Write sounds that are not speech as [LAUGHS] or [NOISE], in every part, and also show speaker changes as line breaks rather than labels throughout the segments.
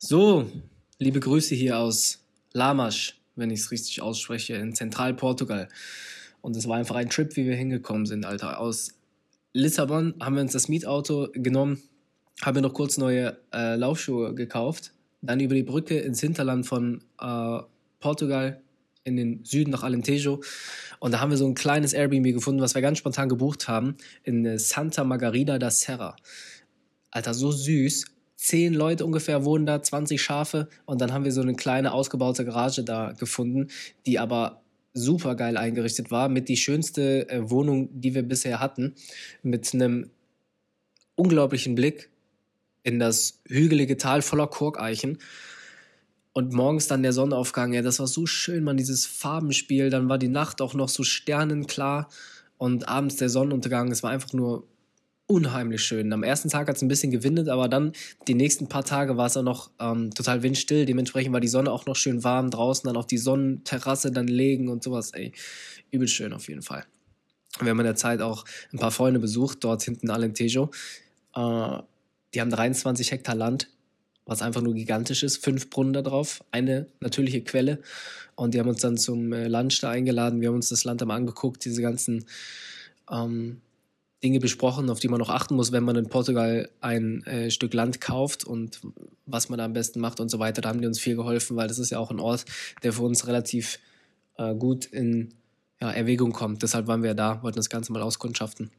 So, liebe Grüße hier aus Lamasch, wenn ich es richtig ausspreche, in Zentralportugal. Und es war einfach ein Trip, wie wir hingekommen sind, Alter. Aus Lissabon haben wir uns das Mietauto genommen, haben wir noch kurz neue äh, Laufschuhe gekauft, dann über die Brücke ins Hinterland von äh, Portugal in den Süden nach Alentejo. Und da haben wir so ein kleines Airbnb gefunden, was wir ganz spontan gebucht haben, in äh, Santa Margarida da Serra. Alter, so süß zehn Leute ungefähr wohnen da, 20 Schafe und dann haben wir so eine kleine ausgebaute Garage da gefunden, die aber super geil eingerichtet war, mit die schönste äh, Wohnung, die wir bisher hatten, mit einem unglaublichen Blick in das hügelige Tal voller Korkeichen. Und morgens dann der Sonnenaufgang, ja, das war so schön, man, dieses Farbenspiel. Dann war die Nacht auch noch so sternenklar und abends der Sonnenuntergang. Es war einfach nur unheimlich schön. Am ersten Tag hat es ein bisschen gewindet, aber dann die nächsten paar Tage war es auch noch ähm, total windstill. Dementsprechend war die Sonne auch noch schön warm draußen, dann auf die Sonnenterrasse dann legen und sowas. Ey, übel schön auf jeden Fall. Wir haben in der Zeit auch ein paar Freunde besucht, dort hinten in Alentejo. Äh, die haben 23 Hektar Land, was einfach nur gigantisch ist. Fünf Brunnen da drauf, eine natürliche Quelle. Und die haben uns dann zum äh, Lunch da eingeladen. Wir haben uns das Land einmal angeguckt, diese ganzen ähm, Dinge besprochen, auf die man noch achten muss, wenn man in Portugal ein äh, Stück Land kauft und was man da am besten macht und so weiter. Da haben die uns viel geholfen, weil das ist ja auch ein Ort, der für uns relativ äh, gut in ja, Erwägung kommt. Deshalb waren wir da, wollten das Ganze mal auskundschaften.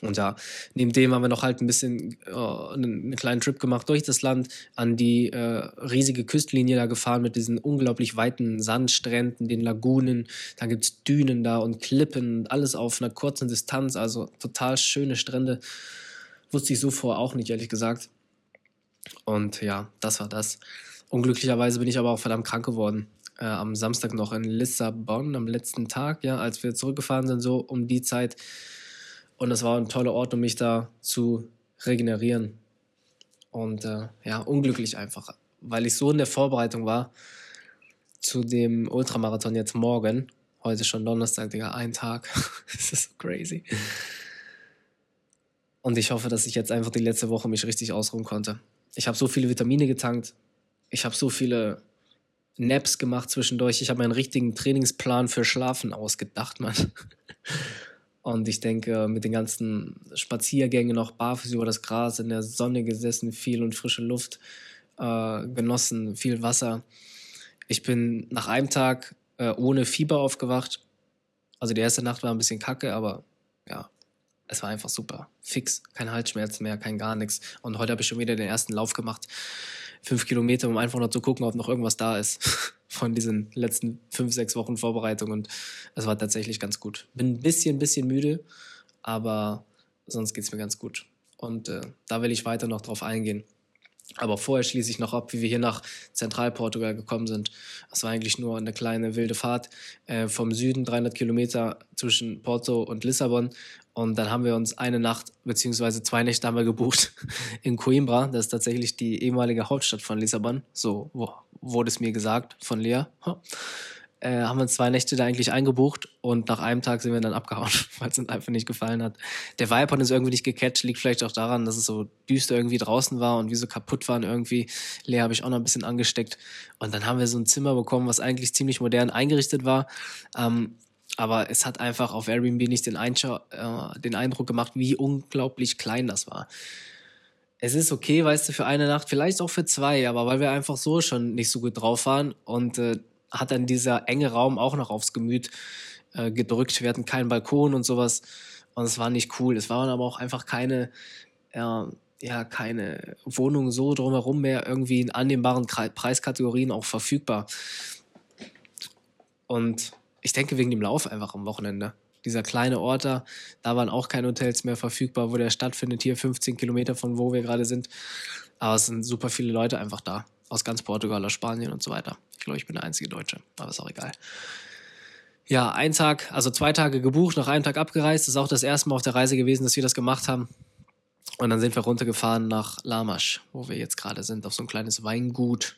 Und ja, neben dem haben wir noch halt ein bisschen äh, einen, kleinen Trip gemacht durch das Land, an die äh, riesige Küstenlinie da gefahren mit diesen unglaublich weiten Sandstränden, den Lagunen. Da gibt es Dünen da und Klippen und alles auf einer kurzen Distanz. Also total schöne Strände. Wusste ich so vor auch nicht, ehrlich gesagt. Und ja, das war das. Unglücklicherweise bin ich aber auch verdammt krank geworden. Äh, am Samstag noch in Lissabon, am letzten Tag, ja, als wir zurückgefahren sind, so um die Zeit und es war ein toller Ort, um mich da zu regenerieren. Und äh, ja, unglücklich einfach, weil ich so in der Vorbereitung war zu dem Ultramarathon jetzt morgen. Heute schon Donnerstag, Digga, ein Tag. [LAUGHS] das ist so crazy. Und ich hoffe, dass ich jetzt einfach die letzte Woche mich richtig ausruhen konnte. Ich habe so viele Vitamine getankt. Ich habe so viele Naps gemacht zwischendurch. Ich habe meinen richtigen Trainingsplan für Schlafen ausgedacht, Mann. [LAUGHS] Und ich denke, mit den ganzen Spaziergängen noch barfuß über das Gras, in der Sonne gesessen, viel und frische Luft äh, genossen, viel Wasser. Ich bin nach einem Tag äh, ohne Fieber aufgewacht. Also die erste Nacht war ein bisschen kacke, aber ja, es war einfach super. Fix, kein Halsschmerz mehr, kein gar nichts. Und heute habe ich schon wieder den ersten Lauf gemacht. Fünf Kilometer, um einfach nur zu gucken, ob noch irgendwas da ist. [LAUGHS] von diesen letzten fünf, sechs Wochen Vorbereitung und es war tatsächlich ganz gut. Bin ein bisschen, bisschen müde, aber sonst geht es mir ganz gut. Und äh, da will ich weiter noch drauf eingehen. Aber vorher schließe ich noch ab, wie wir hier nach Zentralportugal gekommen sind. Es war eigentlich nur eine kleine wilde Fahrt äh, vom Süden, 300 Kilometer zwischen Porto und Lissabon. Und dann haben wir uns eine Nacht beziehungsweise zwei Nächte haben wir gebucht [LAUGHS] in Coimbra. Das ist tatsächlich die ehemalige Hauptstadt von Lissabon. So wurde es mir gesagt von Lea. Äh, haben wir zwei Nächte da eigentlich eingebucht und nach einem Tag sind wir dann abgehauen, [LAUGHS] weil es uns einfach nicht gefallen hat. Der Vibe hat uns irgendwie nicht gecatcht, liegt vielleicht auch daran, dass es so düster irgendwie draußen war und wir so kaputt waren irgendwie. Lea habe ich auch noch ein bisschen angesteckt und dann haben wir so ein Zimmer bekommen, was eigentlich ziemlich modern eingerichtet war. Ähm, aber es hat einfach auf Airbnb nicht den, äh, den Eindruck gemacht, wie unglaublich klein das war. Es ist okay, weißt du, für eine Nacht, vielleicht auch für zwei, aber weil wir einfach so schon nicht so gut drauf waren und äh, hat dann dieser enge Raum auch noch aufs Gemüt äh, gedrückt. Wir hatten keinen Balkon und sowas und es war nicht cool. Es waren aber auch einfach keine, äh, ja, keine Wohnungen so drumherum mehr irgendwie in annehmbaren Preiskategorien auch verfügbar. Und ich denke wegen dem Lauf einfach am Wochenende. Dieser kleine Ort da, da waren auch keine Hotels mehr verfügbar, wo der stattfindet, hier 15 Kilometer von wo wir gerade sind. Aber es sind super viele Leute einfach da. Aus ganz Portugal, aus Spanien und so weiter. Ich glaube, ich bin der einzige Deutsche, aber ist auch egal. Ja, ein Tag, also zwei Tage gebucht, nach einem Tag abgereist. Das ist auch das erste Mal auf der Reise gewesen, dass wir das gemacht haben. Und dann sind wir runtergefahren nach Lamasch, wo wir jetzt gerade sind, auf so ein kleines Weingut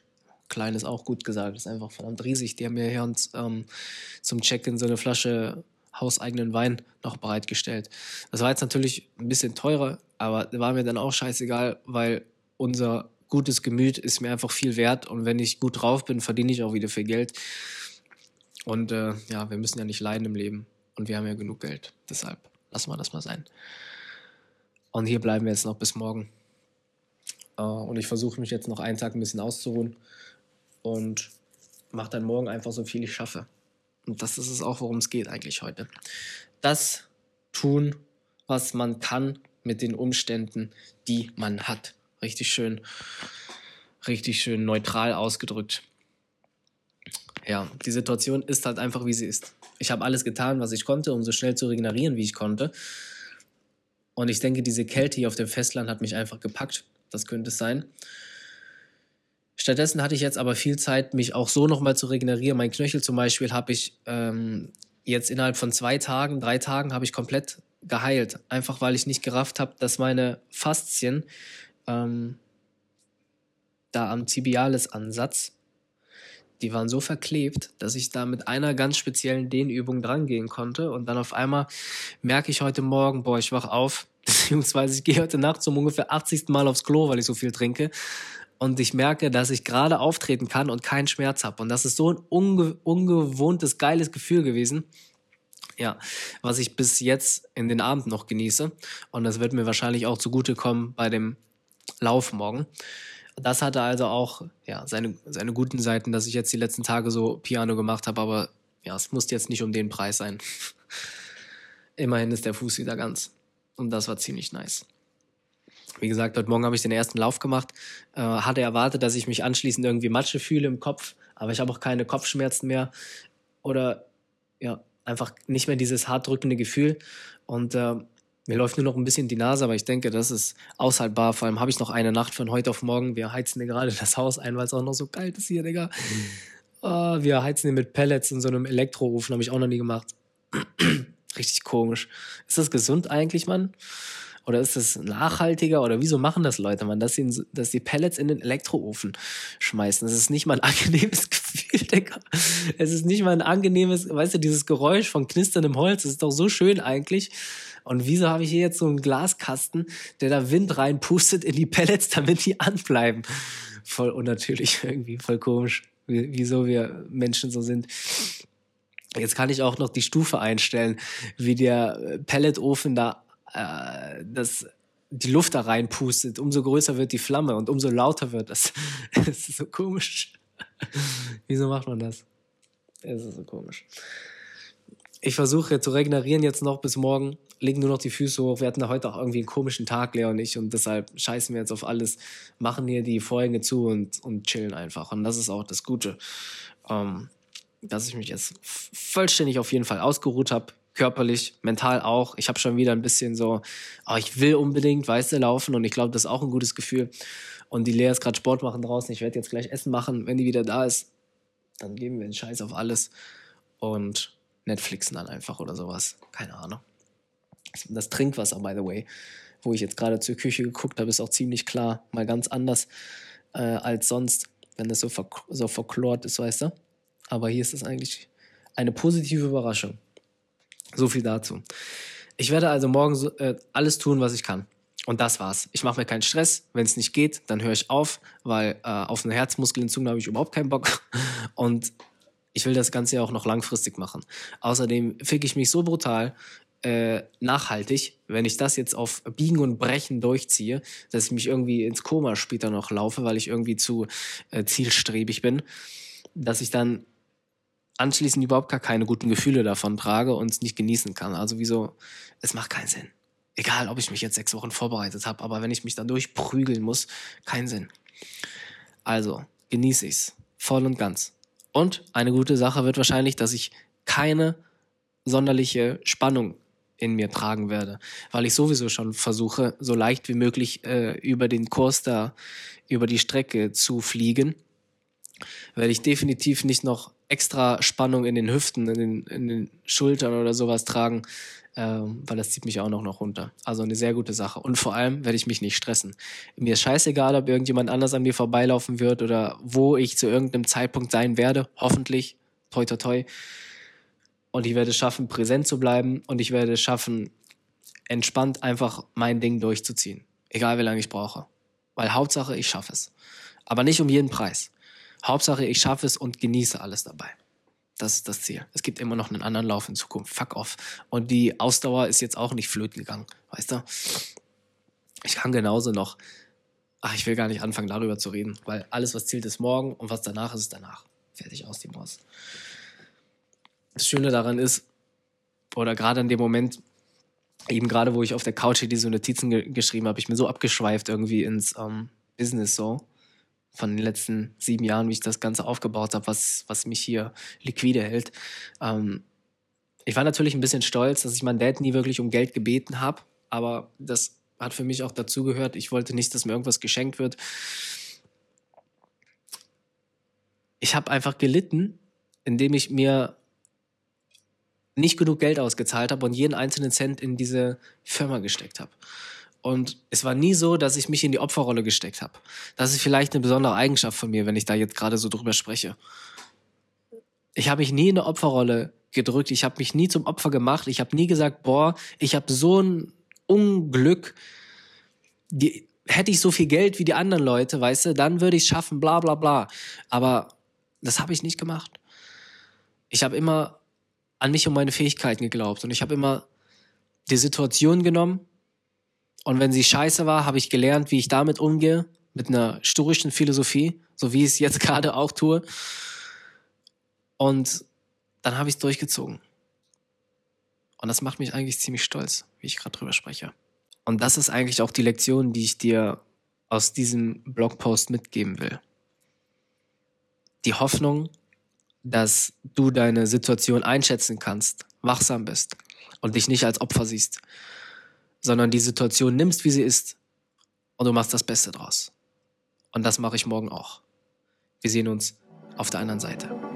klein ist auch gut gesagt, ist einfach verdammt riesig. Die haben mir hier uns ähm, zum Check-in so eine Flasche hauseigenen Wein noch bereitgestellt. Das war jetzt natürlich ein bisschen teurer, aber war mir dann auch scheißegal, weil unser gutes Gemüt ist mir einfach viel wert und wenn ich gut drauf bin, verdiene ich auch wieder viel Geld. Und äh, ja, wir müssen ja nicht leiden im Leben und wir haben ja genug Geld. Deshalb lassen wir das mal sein. Und hier bleiben wir jetzt noch bis morgen. Äh, und ich versuche mich jetzt noch einen Tag ein bisschen auszuruhen und mache dann morgen einfach so viel ich schaffe. Und das ist es auch, worum es geht eigentlich heute. Das tun, was man kann mit den Umständen, die man hat. Richtig schön, richtig schön neutral ausgedrückt. Ja, die Situation ist halt einfach, wie sie ist. Ich habe alles getan, was ich konnte, um so schnell zu regenerieren, wie ich konnte. Und ich denke, diese Kälte hier auf dem Festland hat mich einfach gepackt. Das könnte es sein. Stattdessen hatte ich jetzt aber viel Zeit, mich auch so nochmal zu regenerieren. Mein Knöchel zum Beispiel habe ich ähm, jetzt innerhalb von zwei Tagen, drei Tagen habe ich komplett geheilt. Einfach weil ich nicht gerafft habe, dass meine Faszien ähm, da am Tibialis-Ansatz, die waren so verklebt, dass ich da mit einer ganz speziellen Dehnübung drangehen konnte. Und dann auf einmal merke ich heute Morgen, boah, ich wach auf, [LAUGHS] beziehungsweise ich gehe heute Nacht zum ungefähr 80. Mal aufs Klo, weil ich so viel trinke. Und ich merke, dass ich gerade auftreten kann und keinen Schmerz habe. Und das ist so ein unge ungewohntes, geiles Gefühl gewesen. Ja, was ich bis jetzt in den Abend noch genieße. Und das wird mir wahrscheinlich auch zugutekommen bei dem Lauf morgen. Das hatte also auch ja, seine, seine guten Seiten, dass ich jetzt die letzten Tage so Piano gemacht habe, aber ja, es muss jetzt nicht um den Preis sein. [LAUGHS] Immerhin ist der Fuß wieder ganz. Und das war ziemlich nice. Wie gesagt, heute Morgen habe ich den ersten Lauf gemacht. Äh, hatte erwartet, dass ich mich anschließend irgendwie Matsche fühle im Kopf, aber ich habe auch keine Kopfschmerzen mehr. Oder ja, einfach nicht mehr dieses hart drückende Gefühl. Und äh, mir läuft nur noch ein bisschen die Nase, aber ich denke, das ist aushaltbar. Vor allem habe ich noch eine Nacht von heute auf morgen. Wir heizen hier gerade das Haus ein, weil es auch noch so kalt ist hier, Digga. Mhm. Uh, wir heizen hier mit Pellets in so einem Elektroofen, habe ich auch noch nie gemacht. [CLEARS THROAT] Richtig komisch. Ist das gesund eigentlich, Mann? Oder ist das nachhaltiger? Oder wieso machen das Leute, man, dass sie, dass sie Pellets in den Elektroofen schmeißen? Das ist nicht mal ein [LAUGHS] angenehmes Gefühl, Digga. Es ist nicht mal ein angenehmes, weißt du, dieses Geräusch von knisterndem Holz, das ist doch so schön eigentlich. Und wieso habe ich hier jetzt so einen Glaskasten, der da Wind reinpustet in die Pellets, damit die anbleiben? Voll unnatürlich [LAUGHS] irgendwie, voll komisch, wieso wir Menschen so sind. Jetzt kann ich auch noch die Stufe einstellen, wie der Pelletofen da äh, das die Luft da reinpustet, umso größer wird die Flamme und umso lauter wird das. [LAUGHS] Es ist so komisch. [LAUGHS] Wieso macht man das? Es ist so komisch. Ich versuche zu regenerieren jetzt noch bis morgen, legen nur noch die Füße hoch. Wir hatten heute auch irgendwie einen komischen Tag, Lea und ich, und deshalb scheißen wir jetzt auf alles, machen hier die Vorhänge zu und, und chillen einfach. Und das ist auch das Gute, ähm, dass ich mich jetzt vollständig auf jeden Fall ausgeruht habe körperlich, mental auch. Ich habe schon wieder ein bisschen so, oh, ich will unbedingt, weißt du, laufen und ich glaube, das ist auch ein gutes Gefühl. Und die Lea ist gerade Sport machen draußen. Ich werde jetzt gleich Essen machen. Wenn die wieder da ist, dann geben wir den Scheiß auf alles und Netflixen dann einfach oder sowas. Keine Ahnung. Das Trinkwasser, by the way, wo ich jetzt gerade zur Küche geguckt habe, ist auch ziemlich klar. Mal ganz anders äh, als sonst, wenn das so, ver so verklort ist, weißt du. Aber hier ist es eigentlich eine positive Überraschung. So viel dazu. Ich werde also morgen so, äh, alles tun, was ich kann. Und das war's. Ich mache mir keinen Stress. Wenn es nicht geht, dann höre ich auf, weil äh, auf eine Herzmuskelentzündung habe ich überhaupt keinen Bock. [LAUGHS] Und ich will das Ganze ja auch noch langfristig machen. Außerdem fick ich mich so brutal äh, nachhaltig, wenn ich das jetzt auf Biegen und Brechen durchziehe, dass ich mich irgendwie ins Koma später noch laufe, weil ich irgendwie zu äh, zielstrebig bin, dass ich dann anschließend überhaupt gar keine guten Gefühle davon trage und es nicht genießen kann. Also wieso, es macht keinen Sinn. Egal, ob ich mich jetzt sechs Wochen vorbereitet habe, aber wenn ich mich dann durchprügeln muss, keinen Sinn. Also, genieße ich es. Voll und ganz. Und eine gute Sache wird wahrscheinlich, dass ich keine sonderliche Spannung in mir tragen werde, weil ich sowieso schon versuche, so leicht wie möglich äh, über den Kurs da, über die Strecke zu fliegen, werde ich definitiv nicht noch extra Spannung in den Hüften, in den, in den Schultern oder sowas tragen, ähm, weil das zieht mich auch noch, noch runter. Also eine sehr gute Sache. Und vor allem werde ich mich nicht stressen. Mir ist scheißegal, ob irgendjemand anders an mir vorbeilaufen wird oder wo ich zu irgendeinem Zeitpunkt sein werde. Hoffentlich. Toi, toi, toi. Und ich werde es schaffen, präsent zu bleiben und ich werde es schaffen, entspannt einfach mein Ding durchzuziehen. Egal wie lange ich brauche. Weil Hauptsache, ich schaffe es. Aber nicht um jeden Preis. Hauptsache, ich schaffe es und genieße alles dabei. Das ist das Ziel. Es gibt immer noch einen anderen Lauf in Zukunft. Fuck off. Und die Ausdauer ist jetzt auch nicht flöten gegangen. Weißt du? Ich kann genauso noch. Ach, ich will gar nicht anfangen, darüber zu reden, weil alles, was zählt, ist morgen und was danach ist, ist danach. Fertig aus die Maus. Das Schöne daran ist, oder gerade in dem Moment, eben gerade wo ich auf der Couch hier diese Notizen ge geschrieben habe, ich bin so abgeschweift irgendwie ins ähm, Business so von den letzten sieben Jahren, wie ich das Ganze aufgebaut habe, was, was mich hier liquide hält. Ähm, ich war natürlich ein bisschen stolz, dass ich meinen Dad nie wirklich um Geld gebeten habe, aber das hat für mich auch dazugehört. Ich wollte nicht, dass mir irgendwas geschenkt wird. Ich habe einfach gelitten, indem ich mir nicht genug Geld ausgezahlt habe und jeden einzelnen Cent in diese Firma gesteckt habe. Und es war nie so, dass ich mich in die Opferrolle gesteckt habe. Das ist vielleicht eine besondere Eigenschaft von mir, wenn ich da jetzt gerade so drüber spreche. Ich habe mich nie in eine Opferrolle gedrückt. Ich habe mich nie zum Opfer gemacht. Ich habe nie gesagt, boah, ich habe so ein Unglück. Die, hätte ich so viel Geld wie die anderen Leute, weißt du, dann würde ich es schaffen, bla bla bla. Aber das habe ich nicht gemacht. Ich habe immer an mich und meine Fähigkeiten geglaubt und ich habe immer die Situation genommen und wenn sie scheiße war, habe ich gelernt, wie ich damit umgehe, mit einer stoischen Philosophie, so wie ich es jetzt [LAUGHS] gerade auch tue. Und dann habe ich es durchgezogen. Und das macht mich eigentlich ziemlich stolz, wie ich gerade drüber spreche. Und das ist eigentlich auch die Lektion, die ich dir aus diesem Blogpost mitgeben will. Die Hoffnung, dass du deine Situation einschätzen kannst, wachsam bist und dich nicht als Opfer siehst sondern die Situation nimmst, wie sie ist und du machst das Beste draus. Und das mache ich morgen auch. Wir sehen uns auf der anderen Seite.